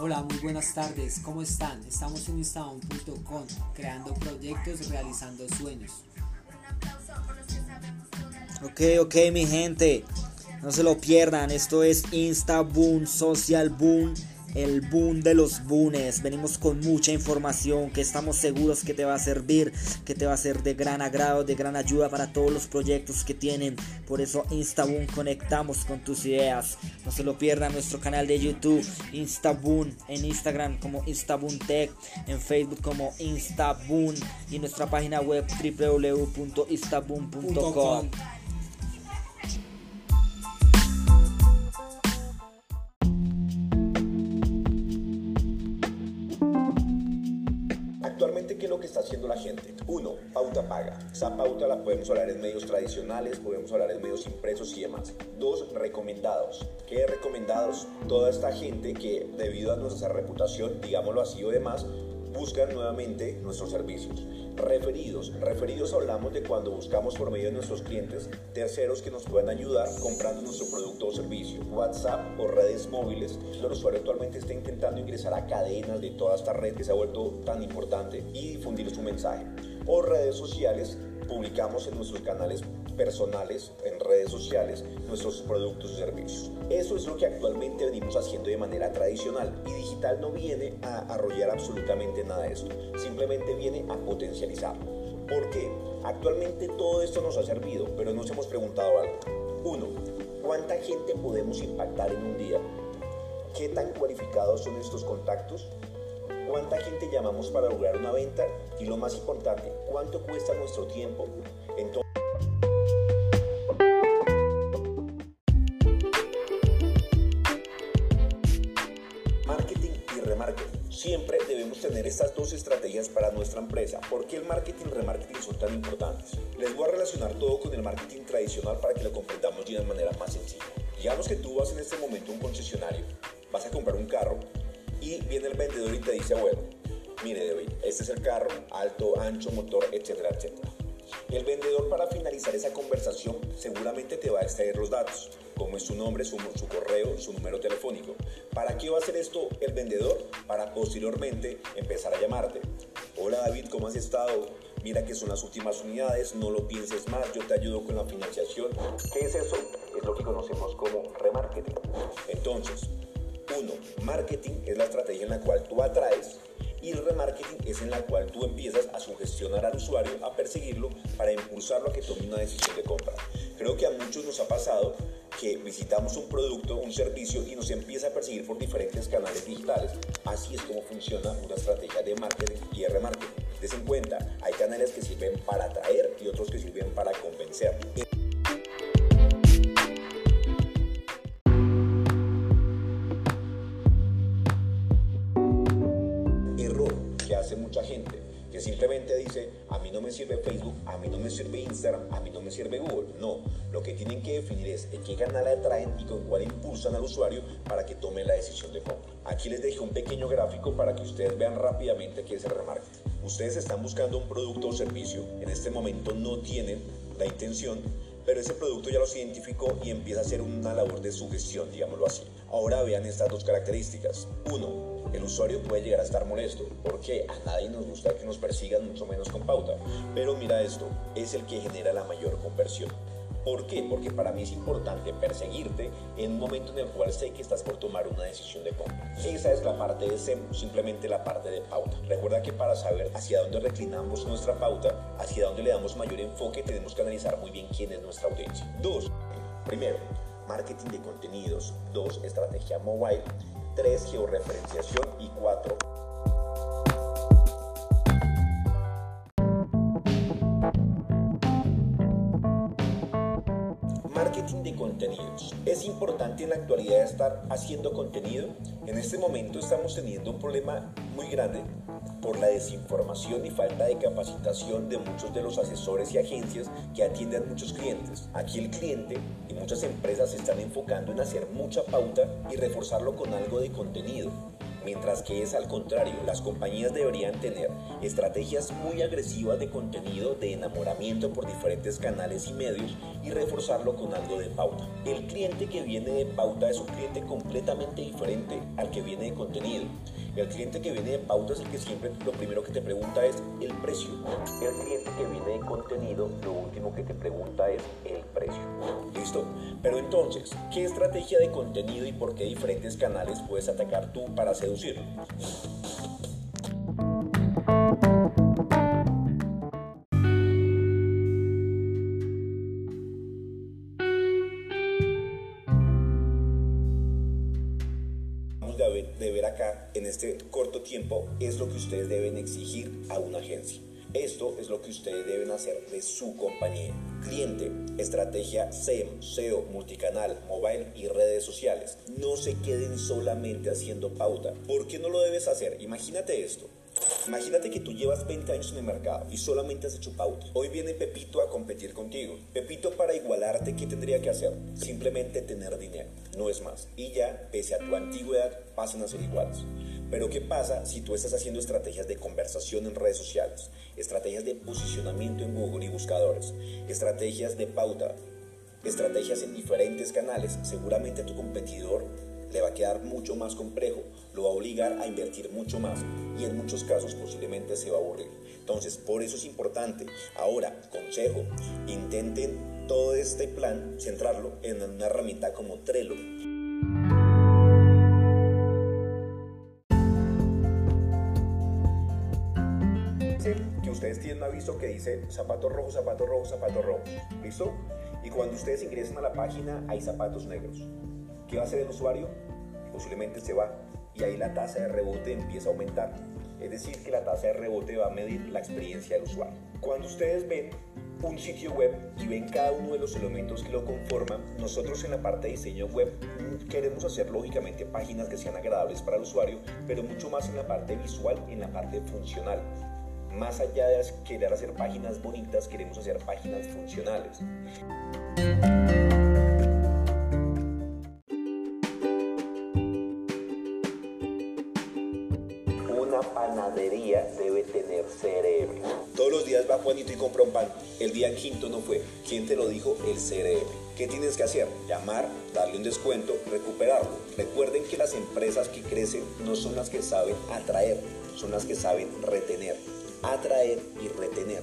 Hola, muy buenas tardes, ¿cómo están? Estamos en instaboom.com, creando proyectos, realizando sueños. Ok, ok, mi gente, no se lo pierdan, esto es Instaboom, Social Boom el boom de los boones. Venimos con mucha información que estamos seguros que te va a servir, que te va a ser de gran agrado, de gran ayuda para todos los proyectos que tienen. Por eso Instaboom conectamos con tus ideas. No se lo pierdan nuestro canal de YouTube Instaboom, en Instagram como Instaboom Tech, en Facebook como Instaboom y nuestra página web www.instaboom.com. está haciendo la gente? Uno, pauta paga. Esa pauta la podemos hablar en medios tradicionales, podemos hablar en medios impresos y demás. Dos, recomendados. ¿Qué recomendados? Toda esta gente que debido a nuestra reputación, digámoslo así o demás, buscan nuevamente nuestros servicios. Referidos. Referidos hablamos de cuando buscamos por medio de nuestros clientes terceros que nos puedan ayudar comprando nuestro producto o servicio. WhatsApp o redes móviles. El usuario actualmente está intentando ingresar a cadenas de toda esta red que se ha vuelto tan importante y difundir su mensaje. O redes sociales. Publicamos en nuestros canales personales, en redes sociales, nuestros productos y servicios. Eso es lo que actualmente venimos haciendo de manera tradicional y digital no viene a arrollar absolutamente nada de esto, simplemente viene a potencializarlo. ¿Por qué? Actualmente todo esto nos ha servido, pero nos hemos preguntado algo. Uno, ¿cuánta gente podemos impactar en un día? ¿Qué tan cualificados son estos contactos? ¿Cuánta gente llamamos para lograr una venta? Y lo más importante, ¿cuánto cuesta nuestro tiempo? Entonces, estas dos estrategias para nuestra empresa. ¿Por qué el marketing y remarketing son tan importantes? Les voy a relacionar todo con el marketing tradicional para que lo comprendamos de una manera más sencilla. Digamos que tú vas en este momento a un concesionario, vas a comprar un carro y viene el vendedor y te dice, bueno, mire David, este es el carro, alto, ancho, motor, etcétera, etcétera. El vendedor para finalizar esa conversación seguramente te va a extraer los datos, como es su nombre, su, su, correo, su número telefónico. ¿Para qué va a hacer esto el vendedor? Para posteriormente empezar a llamarte. Hola David, ¿cómo has estado? Mira que son las últimas unidades, no lo pienses más, yo te ayudo con la financiación. ¿Qué es eso? Es lo que conocemos como remarketing. Entonces, uno, marketing es la estrategia en la cual tú atraes y el remarketing es en la cual tú empiezas a sugestionar al usuario, a perseguirlo para impulsarlo a que tome una decisión de compra. Creo que a muchos nos ha pasado que visitamos un producto, un servicio y nos empieza a perseguir por diferentes canales digitales. Así es como funciona una estrategia de marketing y de remarketing. Des en cuenta, hay canales que sirven para atraer y otros que sirven para convencer. Mucha gente que simplemente dice, a mí no me sirve Facebook, a mí no me sirve Instagram, a mí no me sirve Google. No, lo que tienen que definir es en qué canal atraen y con cuál impulsan al usuario para que tome la decisión de compra. Aquí les dejé un pequeño gráfico para que ustedes vean rápidamente qué es el remarketing. Ustedes están buscando un producto o servicio, en este momento no tienen la intención pero ese producto ya los identificó y empieza a hacer una labor de sugestión, digámoslo así. Ahora vean estas dos características. Uno, el usuario puede llegar a estar molesto, porque a nadie nos gusta que nos persigan, mucho menos con pauta. Pero mira esto, es el que genera la mayor conversión. ¿Por qué? Porque para mí es importante perseguirte en un momento en el cual sé que estás por tomar una decisión de compra. Esa es la parte de SEM, simplemente la parte de pauta. Recuerda que para saber hacia dónde reclinamos nuestra pauta, hacia dónde le damos mayor enfoque, tenemos que analizar muy bien quién es nuestra audiencia. Dos, primero, marketing de contenidos. Dos, estrategia mobile. Tres, georreferenciación. En la actualidad estar haciendo contenido. En este momento estamos teniendo un problema muy grande por la desinformación y falta de capacitación de muchos de los asesores y agencias que atienden a muchos clientes. Aquí el cliente y muchas empresas se están enfocando en hacer mucha pauta y reforzarlo con algo de contenido. Mientras que es al contrario, las compañías deberían tener estrategias muy agresivas de contenido, de enamoramiento por diferentes canales y medios y reforzarlo con algo de pauta. El cliente que viene de pauta es un cliente completamente diferente al que viene de contenido. El cliente que viene de pauta es el que siempre lo primero que te pregunta es el precio. El cliente que viene de contenido lo último que te pregunta es el precio. ¿Listo? Pero entonces, ¿qué estrategia de contenido y por qué diferentes canales puedes atacar tú para seducirlo? de ver acá en este corto tiempo es lo que ustedes deben exigir a una agencia. Esto es lo que ustedes deben hacer de su compañía. Cliente, estrategia SEM, SEO, multicanal, mobile y redes sociales. No se queden solamente haciendo pauta. ¿Por qué no lo debes hacer? Imagínate esto. Imagínate que tú llevas 20 años en el mercado y solamente has hecho pauta. Hoy viene Pepito a competir contigo. Pepito para igualarte, ¿qué tendría que hacer? Simplemente tener dinero, no es más. Y ya, pese a tu antigüedad, pasan a ser iguales. Pero ¿qué pasa si tú estás haciendo estrategias de conversación en redes sociales, estrategias de posicionamiento en Google y buscadores, estrategias de pauta, estrategias en diferentes canales? Seguramente tu competidor le va a quedar mucho más complejo, lo va a obligar a invertir mucho más y en muchos casos posiblemente se va a aburrir. Entonces, por eso es importante. Ahora, consejo, intenten todo este plan centrarlo en una herramienta como Trello. que ustedes tienen un aviso que dice zapatos rojos, zapatos rojos, zapatos rojos. ¿Listo? Y cuando ustedes ingresen a la página hay zapatos negros. ¿Qué va a hacer el usuario? Posiblemente se va y ahí la tasa de rebote empieza a aumentar. Es decir, que la tasa de rebote va a medir la experiencia del usuario. Cuando ustedes ven un sitio web y ven cada uno de los elementos que lo conforman, nosotros en la parte de diseño web queremos hacer lógicamente páginas que sean agradables para el usuario, pero mucho más en la parte visual, en la parte funcional. Más allá de querer hacer páginas bonitas, queremos hacer páginas funcionales. CRM. Todos los días va Juanito y compra un pan. El día quinto no fue. ¿Quién te lo dijo? El CRM. ¿Qué tienes que hacer? Llamar, darle un descuento, recuperarlo. Recuerden que las empresas que crecen no son las que saben atraer, son las que saben retener. Atraer y retener.